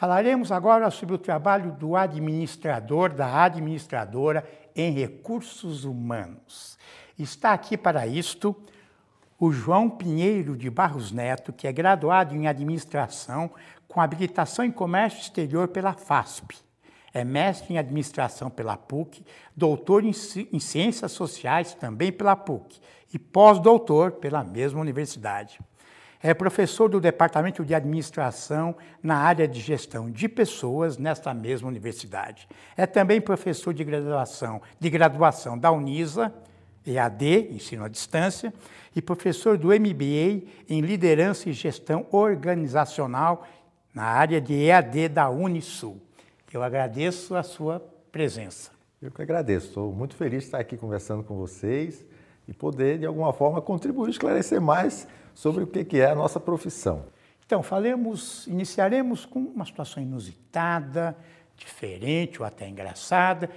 Falaremos agora sobre o trabalho do administrador, da administradora em recursos humanos. Está aqui para isto o João Pinheiro de Barros Neto, que é graduado em administração com habilitação em comércio exterior pela FASP. É mestre em administração pela PUC, doutor em, em ciências sociais também pela PUC e pós-doutor pela mesma universidade. É professor do Departamento de Administração na área de Gestão de Pessoas nesta mesma universidade. É também professor de graduação, de graduação da Unisa, EAD, ensino à distância, e professor do MBA em Liderança e Gestão Organizacional na área de EAD da Unisul. Eu agradeço a sua presença. Eu que agradeço. Estou muito feliz de estar aqui conversando com vocês e poder, de alguma forma, contribuir, esclarecer mais sobre o que é a nossa profissão. Então, falemos, iniciaremos com uma situação inusitada, diferente ou até engraçada,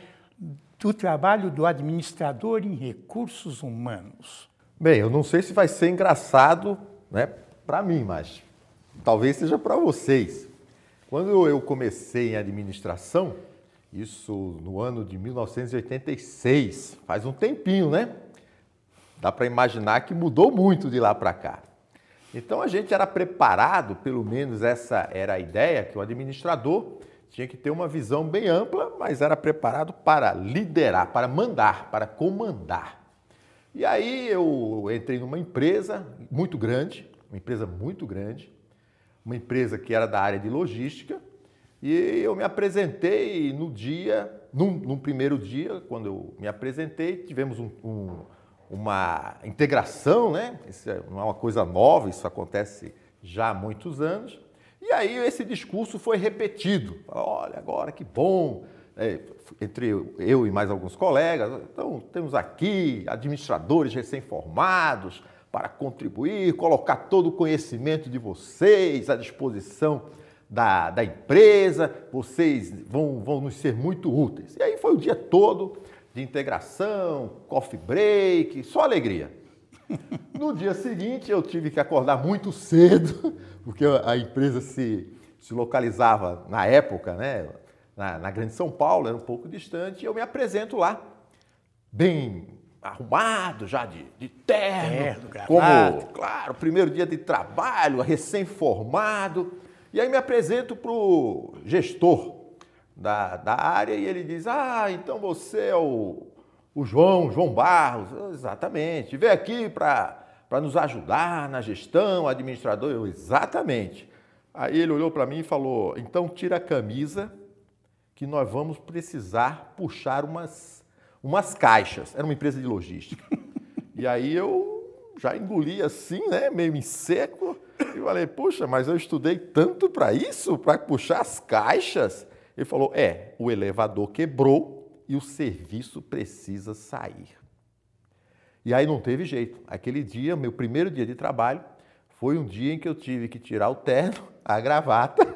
do trabalho do administrador em recursos humanos. Bem, eu não sei se vai ser engraçado né, para mim, mas talvez seja para vocês. Quando eu comecei em administração, isso no ano de 1986, faz um tempinho, né? Dá para imaginar que mudou muito de lá para cá. Então a gente era preparado, pelo menos essa era a ideia, que o administrador tinha que ter uma visão bem ampla, mas era preparado para liderar, para mandar, para comandar. E aí eu entrei numa empresa muito grande, uma empresa muito grande, uma empresa que era da área de logística, e eu me apresentei no dia, num, num primeiro dia, quando eu me apresentei, tivemos um, um uma integração, né? Isso é, não é uma coisa nova, isso acontece já há muitos anos. E aí esse discurso foi repetido. Olha, agora que bom, é, entre eu e mais alguns colegas, então temos aqui administradores recém-formados para contribuir, colocar todo o conhecimento de vocês à disposição da, da empresa, vocês vão, vão nos ser muito úteis. E aí foi o dia todo de integração, coffee break, só alegria. No dia seguinte eu tive que acordar muito cedo, porque a empresa se, se localizava na época, né, na, na Grande São Paulo, era um pouco distante, e eu me apresento lá, bem arrumado, já de, de terno, terno como, claro, primeiro dia de trabalho, recém-formado, e aí me apresento para o gestor da, da área e ele diz: Ah, então você é o, o João, João Barros. Exatamente. Veio aqui para nos ajudar na gestão, administrador. Eu, exatamente. Aí ele olhou para mim e falou: Então tira a camisa que nós vamos precisar puxar umas, umas caixas. Era uma empresa de logística. e aí eu já engoli assim, né, meio em seco, e falei, puxa, mas eu estudei tanto para isso, para puxar as caixas. Ele falou: é, o elevador quebrou e o serviço precisa sair. E aí não teve jeito. Aquele dia, meu primeiro dia de trabalho, foi um dia em que eu tive que tirar o terno, a gravata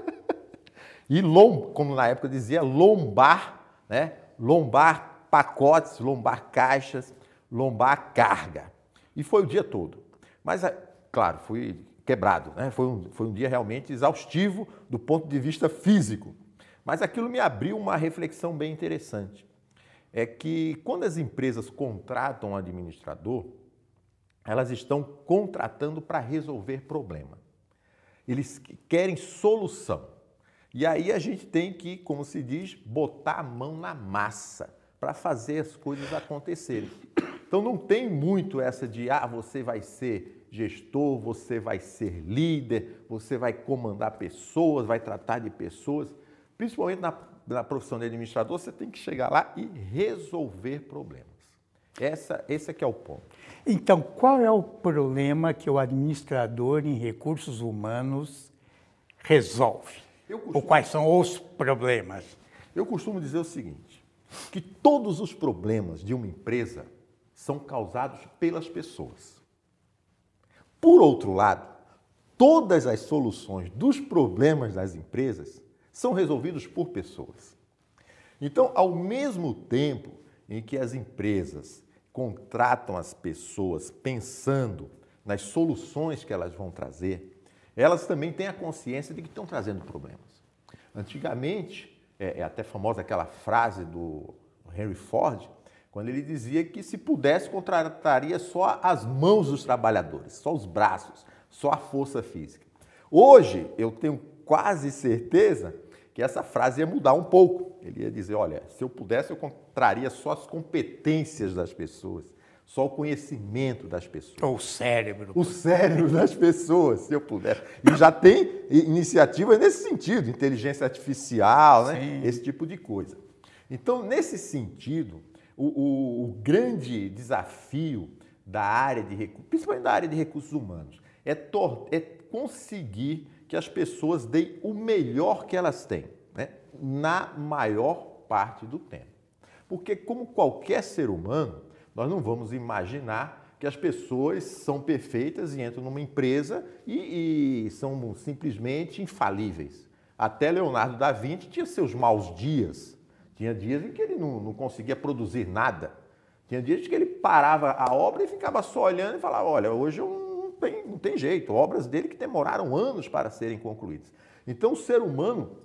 e lom, como na época dizia, lombar, né? Lombar pacotes, lombar caixas, lombar carga. E foi o dia todo. Mas, claro, fui quebrado, né? Foi um, foi um dia realmente exaustivo do ponto de vista físico. Mas aquilo me abriu uma reflexão bem interessante. É que quando as empresas contratam um administrador, elas estão contratando para resolver problema. Eles querem solução. E aí a gente tem que, como se diz, botar a mão na massa para fazer as coisas acontecerem. Então não tem muito essa de ah, você vai ser gestor, você vai ser líder, você vai comandar pessoas, vai tratar de pessoas. Principalmente na, na profissão de administrador, você tem que chegar lá e resolver problemas. Essa, esse é que é o ponto. Então, qual é o problema que o administrador em recursos humanos resolve? Costumo, Ou quais são os problemas? Eu costumo dizer o seguinte, que todos os problemas de uma empresa são causados pelas pessoas. Por outro lado, todas as soluções dos problemas das empresas são resolvidos por pessoas. Então, ao mesmo tempo em que as empresas contratam as pessoas pensando nas soluções que elas vão trazer, elas também têm a consciência de que estão trazendo problemas. Antigamente, é, é até famosa aquela frase do Henry Ford, quando ele dizia que se pudesse contrataria só as mãos dos trabalhadores, só os braços, só a força física. Hoje eu tenho quase certeza que essa frase ia mudar um pouco. Ele ia dizer: olha, se eu pudesse, eu contraria só as competências das pessoas, só o conhecimento das pessoas. Ou o cérebro. O cérebro das pessoas, se eu pudesse. E já tem iniciativa nesse sentido, inteligência artificial, né? esse tipo de coisa. Então, nesse sentido, o, o, o grande desafio da área de recursos, principalmente da área de recursos humanos, é, é conseguir que as pessoas deem o melhor que elas têm, né? na maior parte do tempo. Porque, como qualquer ser humano, nós não vamos imaginar que as pessoas são perfeitas e entram numa empresa e, e são simplesmente infalíveis. Até Leonardo da Vinci tinha seus maus dias. Tinha dias em que ele não, não conseguia produzir nada. Tinha dias em que ele parava a obra e ficava só olhando e falava: Olha, hoje eu tem, não tem jeito. Obras dele que demoraram anos para serem concluídas. Então, o ser humano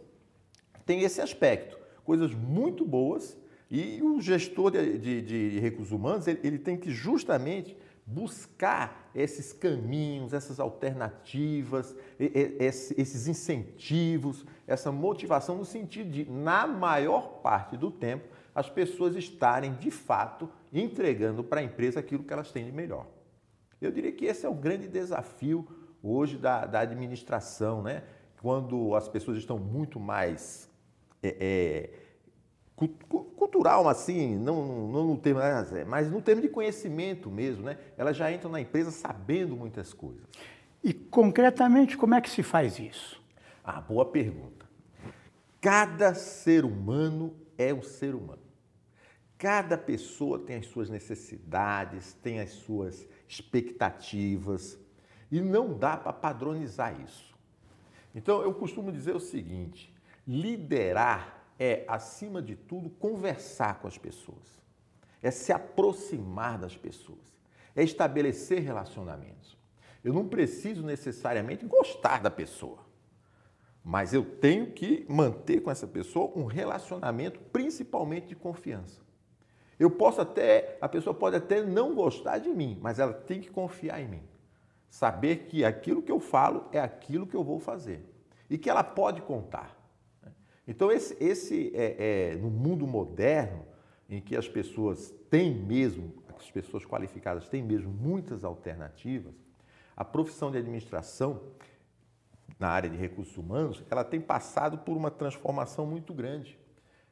tem esse aspecto. Coisas muito boas e o gestor de, de, de recursos humanos, ele, ele, tem que justamente buscar esses caminhos, essas alternativas, esses incentivos, essa motivação no sentido de, na maior parte do tempo, as pessoas estarem de fato entregando para a empresa aquilo que elas têm de melhor. Eu diria que esse é o grande desafio hoje da, da administração, né? quando as pessoas estão muito mais é, é, cultural, assim, não, não no termo, né, mas no termo de conhecimento mesmo, né? Elas já entram na empresa sabendo muitas coisas. E concretamente, como é que se faz isso? Ah, boa pergunta. Cada ser humano é um ser humano. Cada pessoa tem as suas necessidades, tem as suas expectativas e não dá para padronizar isso. Então, eu costumo dizer o seguinte: liderar é, acima de tudo, conversar com as pessoas, é se aproximar das pessoas, é estabelecer relacionamentos. Eu não preciso necessariamente gostar da pessoa, mas eu tenho que manter com essa pessoa um relacionamento, principalmente de confiança. Eu posso até, a pessoa pode até não gostar de mim, mas ela tem que confiar em mim. Saber que aquilo que eu falo é aquilo que eu vou fazer e que ela pode contar. Então, esse, esse é, é, no mundo moderno, em que as pessoas têm mesmo, as pessoas qualificadas têm mesmo muitas alternativas, a profissão de administração na área de recursos humanos, ela tem passado por uma transformação muito grande,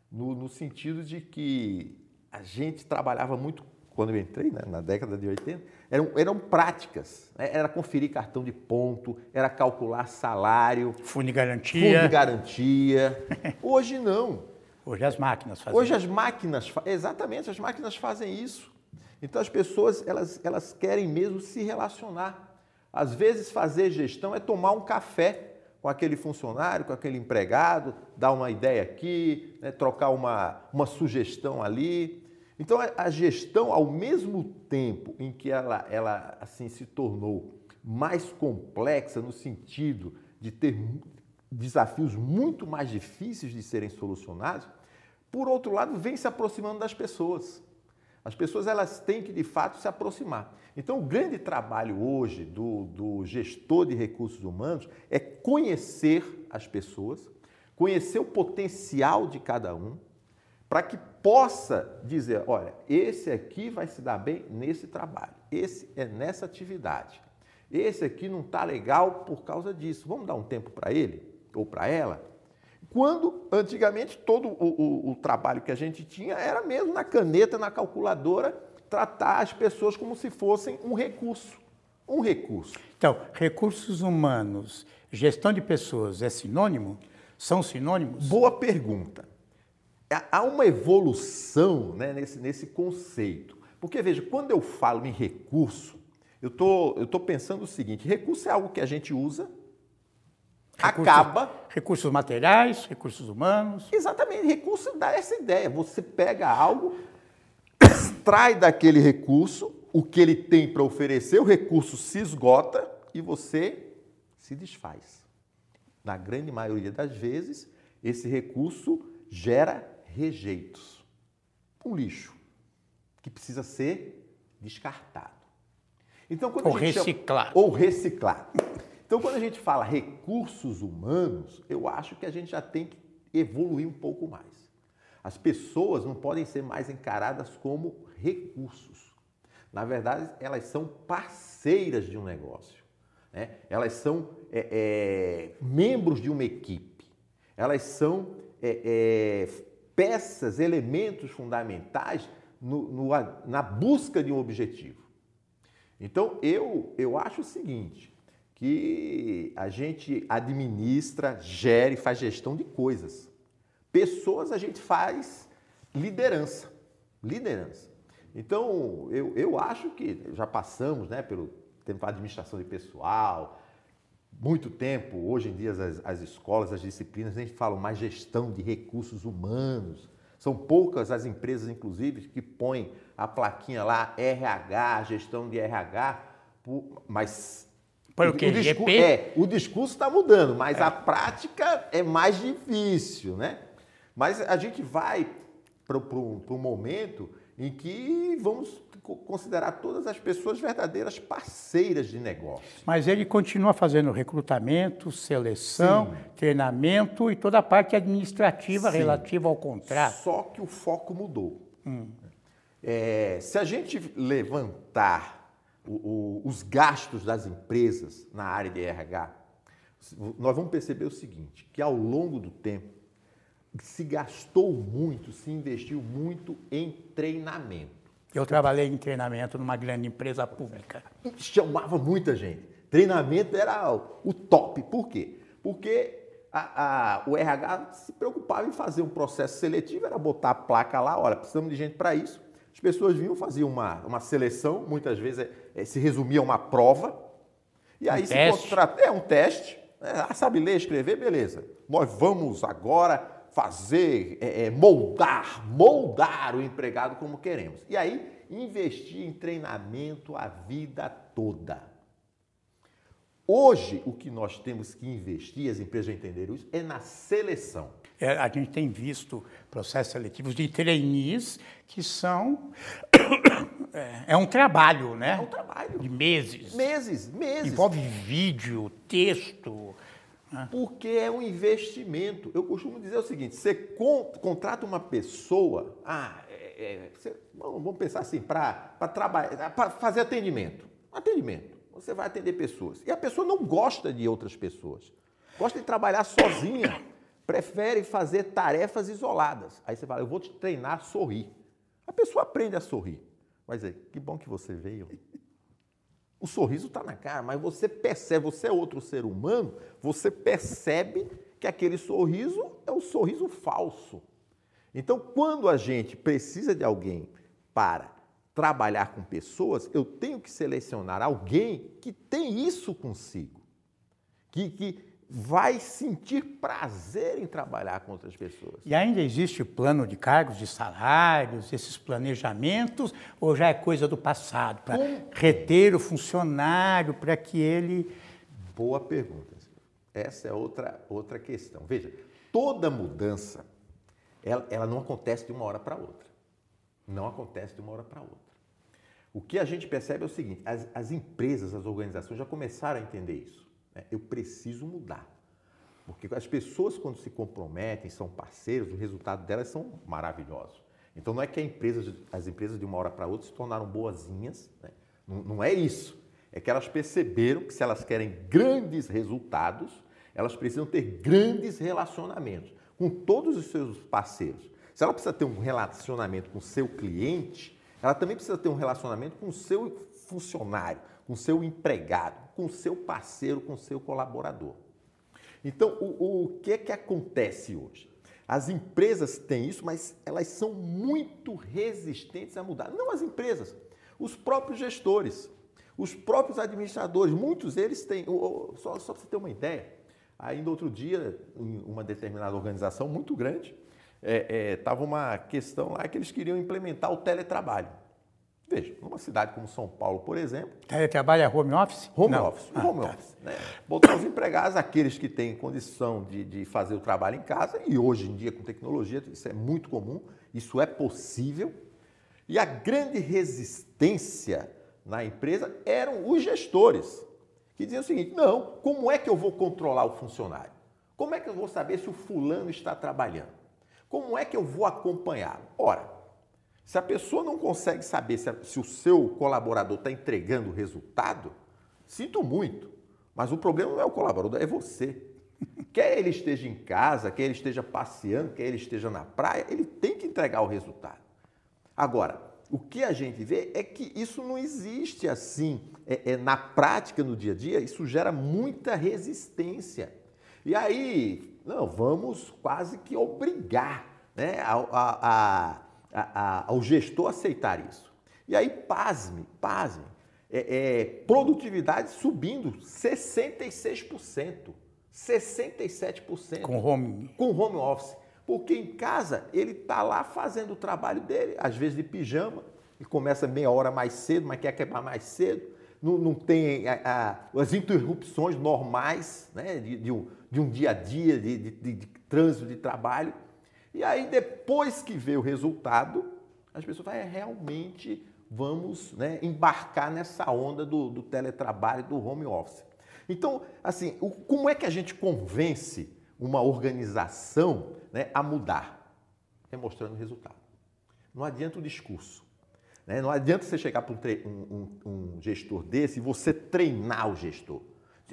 no, no sentido de que a gente trabalhava muito quando eu entrei, né, na década de 80, eram, eram práticas. Né? Era conferir cartão de ponto, era calcular salário. Fundo de garantia. Fundo de garantia. Hoje não. Hoje as máquinas fazem Hoje as máquinas, exatamente, as máquinas fazem isso. Então as pessoas, elas, elas querem mesmo se relacionar. Às vezes fazer gestão é tomar um café com aquele funcionário, com aquele empregado, dar uma ideia aqui, né, trocar uma, uma sugestão ali. Então a gestão, ao mesmo tempo em que ela, ela assim se tornou mais complexa no sentido de ter desafios muito mais difíceis de serem solucionados, por outro lado, vem se aproximando das pessoas. As pessoas elas têm que de fato se aproximar. Então, o grande trabalho hoje do, do gestor de recursos humanos é conhecer as pessoas, conhecer o potencial de cada um, para que possa dizer, olha, esse aqui vai se dar bem nesse trabalho, esse é nessa atividade, esse aqui não está legal por causa disso, vamos dar um tempo para ele ou para ela? Quando antigamente todo o, o, o, trabalho que a gente tinha era mesmo na caneta, na calculadora, tratar as pessoas como se fossem um recurso. Um recurso. Então, recursos humanos, gestão de pessoas é sinônimo? São sinônimos? Boa pergunta há uma evolução né, nesse, nesse conceito. Porque, veja, quando eu falo em recurso, eu tô, estou tô pensando o seguinte: recurso é algo que a gente usa, recursos, acaba. Recursos materiais, recursos humanos. Exatamente, recurso dá essa ideia. Você pega algo, extrai daquele recurso o que ele tem para oferecer, o recurso se esgota e você se desfaz. Na grande maioria das vezes, esse recurso gera rejeitos. Um lixo que precisa ser descartado. Então, quando ou reciclar. Chama, ou reciclar. Então, quando a gente fala recursos humanos, eu acho que a gente já tem que evoluir um pouco mais. As pessoas não podem ser mais encaradas como recursos. Na verdade, elas são parceiras de um negócio. Né? Elas são é, é, membros de uma equipe. Elas são é, é peças, elementos fundamentais no, no, na busca de um objetivo. Então, eu, eu acho o seguinte, que a gente administra, gere, faz gestão de coisas. Pessoas a gente faz liderança. Liderança. Então, eu, eu acho que já passamos né, pelo tempo de administração de pessoal, muito tempo, hoje em dia as, as escolas, as disciplinas, a gente fala mais gestão de recursos humanos. São poucas as empresas, inclusive, que põem a plaquinha lá, RH, gestão de RH, mas para o quê? O, discurso, é, o discurso está mudando, mas é. a prática é mais difícil, né? Mas a gente vai para um momento em que vamos considerar todas as pessoas verdadeiras parceiras de negócio. Mas ele continua fazendo recrutamento, seleção, Sim. treinamento e toda a parte administrativa Sim. relativa ao contrato. Só que o foco mudou. Hum. É, se a gente levantar o, o, os gastos das empresas na área de RH, nós vamos perceber o seguinte, que ao longo do tempo se gastou muito, se investiu muito em treinamento. Eu trabalhei em treinamento numa grande empresa pública. Chamava muita gente. Treinamento era o top. Por quê? Porque a, a, o RH se preocupava em fazer um processo seletivo, era botar a placa lá, olha, precisamos de gente para isso. As pessoas vinham, faziam uma, uma seleção, muitas vezes é, é, se resumia a uma prova, e aí um se teste. É um teste. É, ah, sabe ler, escrever, beleza. Nós vamos agora fazer, é, é, moldar, moldar o empregado como queremos. E aí, investir em treinamento a vida toda. Hoje, o que nós temos que investir, as empresas já entenderam isso, é na seleção. É, a gente tem visto processos seletivos de trainees que são. É, é um trabalho, né? É um trabalho. De meses. Meses, meses. Envolve vídeo, texto. Ah. Porque é um investimento. Eu costumo dizer o seguinte: você contrata uma pessoa, ah, é, é, você, vamos pensar assim, para trabalhar, para fazer atendimento. Atendimento. Você vai atender pessoas. E a pessoa não gosta de outras pessoas. Gosta de trabalhar sozinha. Prefere fazer tarefas isoladas. Aí você fala, eu vou te treinar a sorrir. A pessoa aprende a sorrir. Vai dizer, que bom que você veio. O sorriso está na cara, mas você percebe, você é outro ser humano, você percebe que aquele sorriso é um sorriso falso. Então, quando a gente precisa de alguém para trabalhar com pessoas, eu tenho que selecionar alguém que tem isso consigo, que, que vai sentir prazer em trabalhar com outras pessoas. E ainda existe plano de cargos, de salários, esses planejamentos, ou já é coisa do passado, para reter o funcionário, para que ele. Boa pergunta. Essa é outra, outra questão. Veja, toda mudança, ela, ela não acontece de uma hora para outra. Não acontece de uma hora para outra. O que a gente percebe é o seguinte: as, as empresas, as organizações já começaram a entender isso. Né? Eu preciso mudar. Porque as pessoas, quando se comprometem, são parceiros, o resultado delas são maravilhosos. Então, não é que empresa, as empresas de uma hora para outra se tornaram boazinhas, né? não, não é isso. É que elas perceberam que se elas querem grandes resultados, elas precisam ter grandes relacionamentos com todos os seus parceiros. Se ela precisa ter um relacionamento com o seu cliente, ela também precisa ter um relacionamento com o seu funcionário, com seu empregado, com seu parceiro, com seu colaborador. Então, o, o que é que acontece hoje? As empresas têm isso, mas elas são muito resistentes a mudar. Não as empresas, os próprios gestores, os próprios administradores, muitos deles têm. Só, só para você ter uma ideia, ainda outro dia, em uma determinada organização muito grande, estava é, é, uma questão lá que eles queriam implementar o teletrabalho. Veja, numa cidade como São Paulo, por exemplo. Trabalha home office? Home Não. office. Ah, home tá. office. Né? Botar os empregados, aqueles que têm condição de, de fazer o trabalho em casa, e hoje em dia, com tecnologia, isso é muito comum, isso é possível. E a grande resistência na empresa eram os gestores, que diziam o seguinte: não, como é que eu vou controlar o funcionário? Como é que eu vou saber se o fulano está trabalhando? Como é que eu vou acompanhá-lo? Ora, se a pessoa não consegue saber se, a, se o seu colaborador está entregando o resultado, sinto muito, mas o problema não é o colaborador, é você. Quer ele esteja em casa, quer ele esteja passeando, quer ele esteja na praia, ele tem que entregar o resultado. Agora, o que a gente vê é que isso não existe assim é, é, na prática, no dia a dia, isso gera muita resistência. E aí, não, vamos quase que obrigar né, a, a, a, ao gestor a aceitar isso. E aí, pasme, pasme, é, é, produtividade subindo 66%, 67%. Com home. Com home office. Porque em casa ele está lá fazendo o trabalho dele, às vezes de pijama, e começa meia hora mais cedo, mas quer acabar mais cedo. Não, não tem a, a, as interrupções normais né, de, de, um, de um dia a dia, de, de, de trânsito de trabalho. E aí, depois que vê o resultado, as pessoas falam, é, realmente vamos né, embarcar nessa onda do, do teletrabalho, do home office. Então, assim, o, como é que a gente convence uma organização né, a mudar? É mostrando o resultado. Não adianta o discurso. Né? Não adianta você chegar para um, um, um, gestor desse e você treinar o gestor.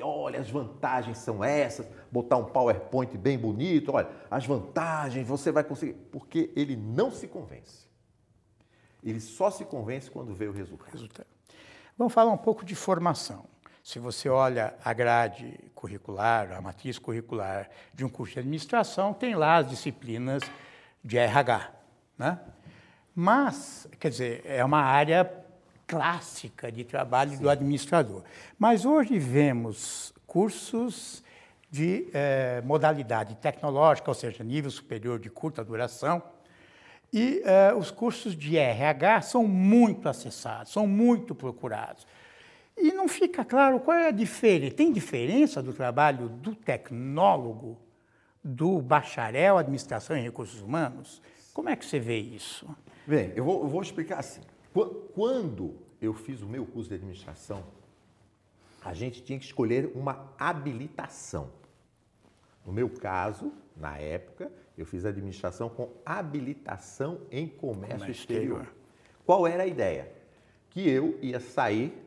Olha, as vantagens são essas, botar um PowerPoint bem bonito, olha, as vantagens você vai conseguir. Porque ele não se convence. Ele só se convence quando vê o resultado. resultado. Vamos falar um pouco de formação. Se você olha a grade curricular, a matriz curricular de um curso de administração, tem lá as disciplinas de RH. Né? Mas, quer dizer, é uma área clássica de trabalho Sim. do administrador. Mas hoje vemos cursos de eh, modalidade tecnológica, ou seja, nível superior de curta duração, e eh, os cursos de RH são muito acessados, são muito procurados. E não fica claro qual é a diferença. Tem diferença do trabalho do tecnólogo, do bacharel administração em recursos humanos? Como é que você vê isso? Bem, eu vou, eu vou explicar assim. Quando eu fiz o meu curso de administração, a gente tinha que escolher uma habilitação. No meu caso, na época, eu fiz administração com habilitação em comércio exterior. exterior. Qual era a ideia? Que eu ia sair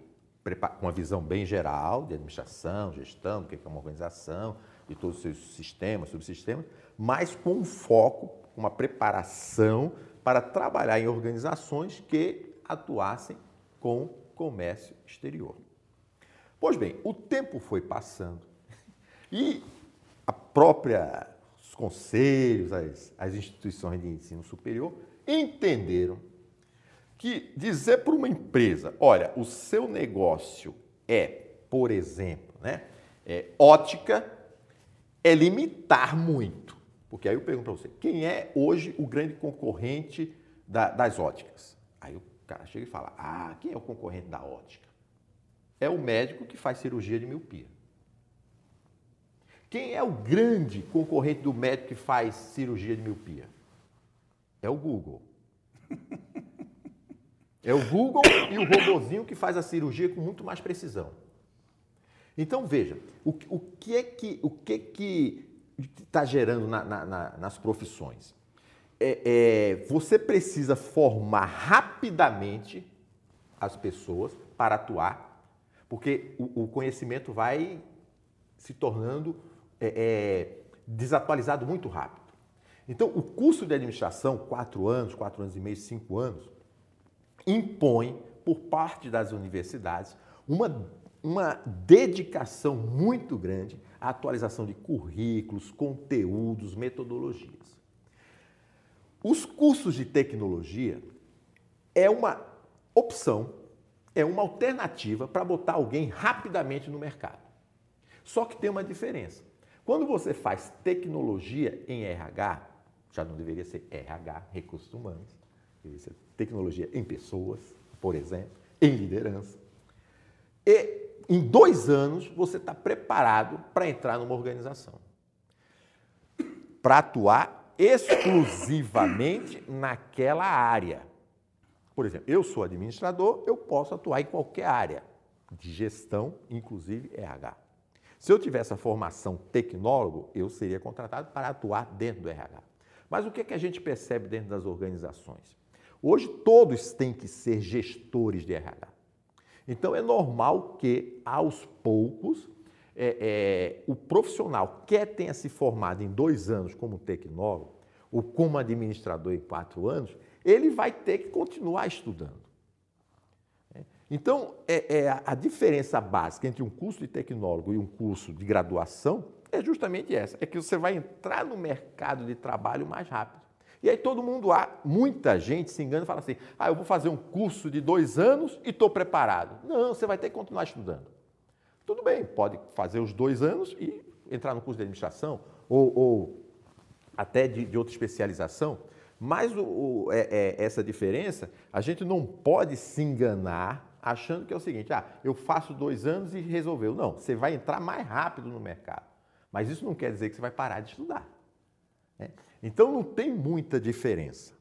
com uma visão bem geral de administração, gestão, do que é uma organização, de todos os seus sistemas, subsistemas, mas com um foco, uma preparação para trabalhar em organizações que atuassem com comércio exterior. Pois bem, o tempo foi passando e a própria os conselhos, as, as instituições de ensino superior entenderam que dizer para uma empresa, olha, o seu negócio é, por exemplo, né, é, ótica, é limitar muito. Porque aí eu pergunto para você, quem é hoje o grande concorrente da, das óticas? Aí o cara chega e fala, ah, quem é o concorrente da ótica? É o médico que faz cirurgia de miopia. Quem é o grande concorrente do médico que faz cirurgia de miopia? É o Google. É o Google e o robozinho que faz a cirurgia com muito mais precisão. Então veja, o, o que é que o que que está gerando na, na, na, nas profissões? É, é, você precisa formar rapidamente as pessoas para atuar, porque o, o conhecimento vai se tornando é, é, desatualizado muito rápido. Então, o curso de administração, quatro anos, quatro anos e meio, cinco anos, impõe, por parte das universidades, uma, uma dedicação muito grande à atualização de currículos, conteúdos, metodologias. Os cursos de tecnologia é uma opção, é uma alternativa para botar alguém rapidamente no mercado. Só que tem uma diferença. Quando você faz tecnologia em RH, já não deveria ser RH, recursos humanos, deveria ser tecnologia em pessoas, por exemplo, em liderança. E em dois anos você está preparado para entrar numa organização. Para atuar exclusivamente naquela área. Por exemplo, eu sou administrador, eu posso atuar em qualquer área de gestão, inclusive RH. Se eu tivesse a formação tecnólogo, eu seria contratado para atuar dentro do RH. Mas o que, é que a gente percebe dentro das organizações? Hoje todos têm que ser gestores de RH. Então é normal que, aos poucos, é, é, o profissional quer tenha se formado em dois anos como tecnólogo ou como administrador em quatro anos, ele vai ter que continuar estudando. Então, é, é, a diferença básica entre um curso de tecnólogo e um curso de graduação é justamente essa: é que você vai entrar no mercado de trabalho mais rápido. E aí todo mundo, há muita gente se engana e fala assim: ah, eu vou fazer um curso de dois anos e estou preparado. Não, você vai ter que continuar estudando. Tudo bem, pode fazer os dois anos e entrar no curso de administração ou, ou até de, de outra especialização. Mas o, o, é, é, essa diferença, a gente não pode se enganar achando que é o seguinte: ah, eu faço dois anos e resolveu. Não, você vai entrar mais rápido no mercado. Mas isso não quer dizer que você vai parar de estudar. Né? Então não tem muita diferença.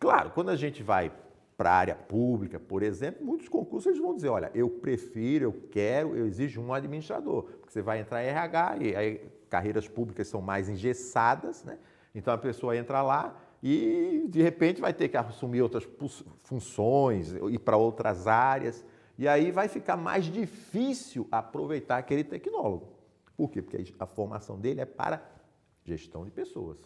Claro, quando a gente vai para a área pública, por exemplo, muitos concursos eles vão dizer: olha, eu prefiro, eu quero, eu exijo um administrador. Porque você vai entrar em RH e aí carreiras públicas são mais engessadas, né? Então a pessoa entra lá e de repente vai ter que assumir outras funções, ir para outras áreas, e aí vai ficar mais difícil aproveitar aquele tecnólogo. Por quê? Porque a formação dele é para gestão de pessoas.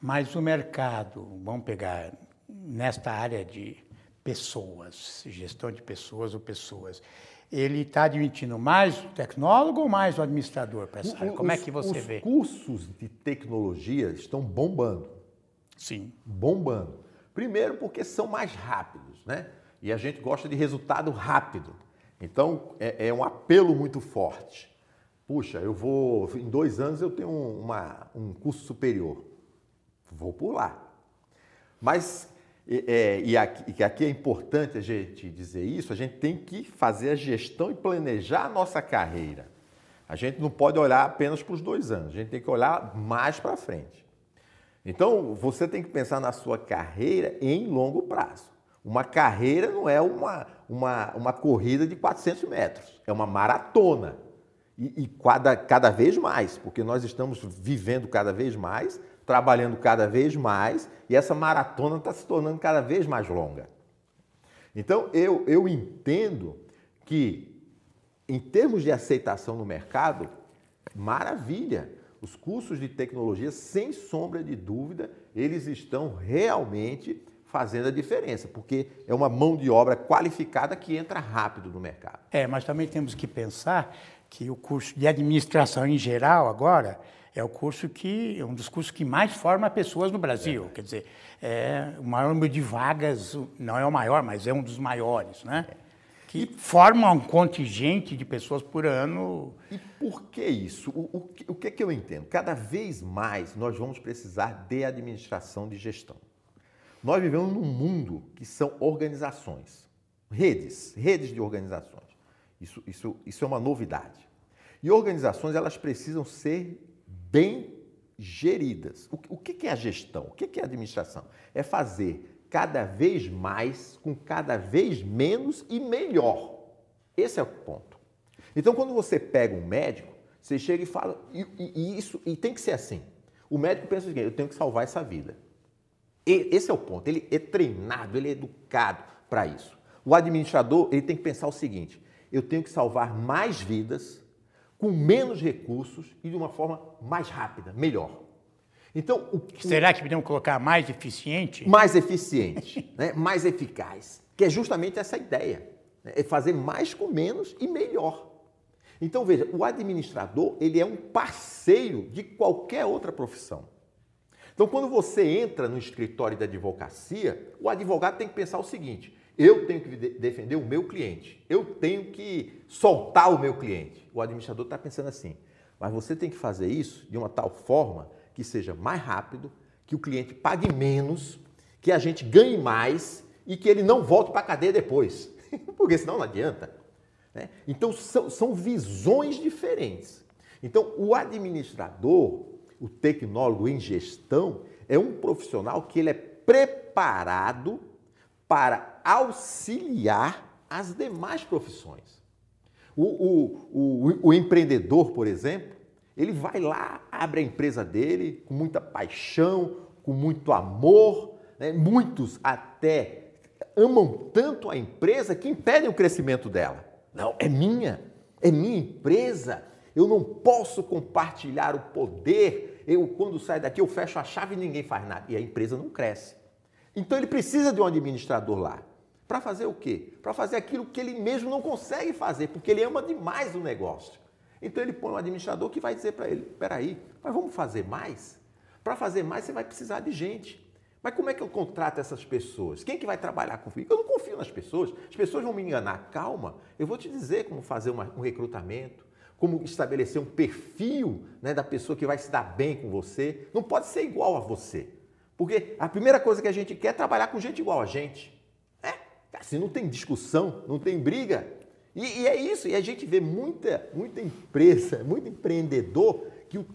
Mas o mercado, vamos pegar nesta área de pessoas, gestão de pessoas ou pessoas, ele está admitindo mais o tecnólogo ou mais o administrador para essa área? Como é que você os vê? Os cursos de tecnologia estão bombando. Sim. Bombando. Primeiro porque são mais rápidos, né? E a gente gosta de resultado rápido. Então é, é um apelo muito forte. Puxa, eu vou, em dois anos eu tenho uma, um curso superior. Vou pular. Mas, é, e, aqui, e aqui é importante a gente dizer isso, a gente tem que fazer a gestão e planejar a nossa carreira. A gente não pode olhar apenas para os dois anos, a gente tem que olhar mais para frente. Então, você tem que pensar na sua carreira em longo prazo. Uma carreira não é uma, uma, uma corrida de 400 metros, é uma maratona. E, e cada, cada vez mais, porque nós estamos vivendo cada vez mais, trabalhando cada vez mais, e essa maratona está se tornando cada vez mais longa. Então, eu, eu entendo que, em termos de aceitação no mercado, maravilha. Os cursos de tecnologia, sem sombra de dúvida, eles estão realmente fazendo a diferença, porque é uma mão de obra qualificada que entra rápido no mercado. É, mas também temos que pensar que o curso de administração em geral agora é o curso que é um dos cursos que mais forma pessoas no Brasil. É. Quer dizer, é o maior número de vagas, não é o maior, mas é um dos maiores, né? É que forma um contingente de pessoas por ano. E por que isso? O, o, o que, é que eu entendo? Cada vez mais nós vamos precisar de administração de gestão. Nós vivemos num mundo que são organizações, redes, redes de organizações. Isso, isso, isso é uma novidade. E organizações elas precisam ser bem geridas. O, o que é a gestão? O que é a administração? É fazer cada vez mais, com cada vez menos e melhor. Esse é o ponto. Então, quando você pega um médico, você chega e fala, e, e, e isso, e tem que ser assim. O médico pensa o seguinte: eu tenho que salvar essa vida. E, esse é o ponto. Ele é treinado, ele é educado para isso. O administrador, ele tem que pensar o seguinte: eu tenho que salvar mais vidas com menos recursos e de uma forma mais rápida, melhor. Então, o, será que podemos colocar mais eficiente? Mais eficiente, né? mais eficaz, que é justamente essa ideia, né? é fazer mais com menos e melhor. Então veja, o administrador ele é um parceiro de qualquer outra profissão. Então, quando você entra no escritório da advocacia, o advogado tem que pensar o seguinte: eu tenho que defender o meu cliente, eu tenho que soltar o meu cliente. O administrador está pensando assim, mas você tem que fazer isso de uma tal forma que seja mais rápido, que o cliente pague menos, que a gente ganhe mais e que ele não volte para a cadeia depois, porque senão não adianta. Né? Então são, são visões diferentes. Então o administrador, o tecnólogo em gestão, é um profissional que ele é preparado para auxiliar as demais profissões. O, o, o, o, empreendedor, por exemplo, ele vai lá, abre a empresa dele com muita paixão, com muito amor, né? muitos até amam tanto a empresa que impedem o crescimento dela. Não, é minha, é minha empresa. Eu não posso compartilhar o poder. Eu, quando saio daqui, eu fecho a chave e ninguém faz nada. E a empresa não cresce. Então ele precisa de um administrador lá. Para fazer o quê? Para fazer aquilo que ele mesmo não consegue fazer, porque ele ama demais o negócio. Então ele põe um administrador que vai dizer para ele: peraí, mas vamos fazer mais? Para fazer mais, você vai precisar de gente. Mas como é que eu contrato essas pessoas? Quem é que vai trabalhar comigo? Eu não confio nas pessoas. As pessoas vão me enganar. Calma, eu vou te dizer como fazer uma, um recrutamento, como estabelecer um perfil né, da pessoa que vai se dar bem com você. Não pode ser igual a você. Porque a primeira coisa que a gente quer é trabalhar com gente igual a gente. É, assim não tem discussão, não tem briga. E, e é isso, e a gente vê muita, muita empresa, muito empreendedor que o,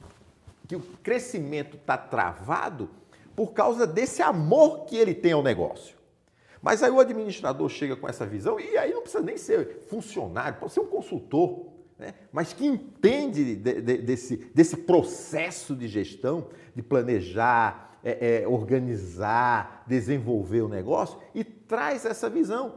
que o crescimento está travado por causa desse amor que ele tem ao negócio. Mas aí o administrador chega com essa visão, e aí não precisa nem ser funcionário, pode ser um consultor, né? mas que entende de, de, desse, desse processo de gestão, de planejar, é, é, organizar, desenvolver o negócio, e traz essa visão,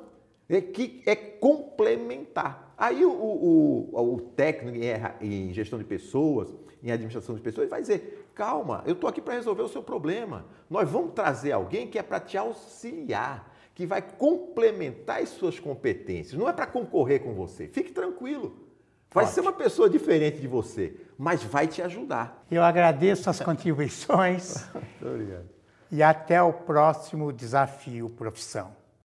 é, que é complementar. Aí o, o, o técnico em gestão de pessoas, em administração de pessoas, vai dizer: calma, eu estou aqui para resolver o seu problema. Nós vamos trazer alguém que é para te auxiliar, que vai complementar as suas competências, não é para concorrer com você. Fique tranquilo. Vai Ótimo. ser uma pessoa diferente de você, mas vai te ajudar. Eu agradeço as contribuições. Muito obrigado. E até o próximo desafio profissão.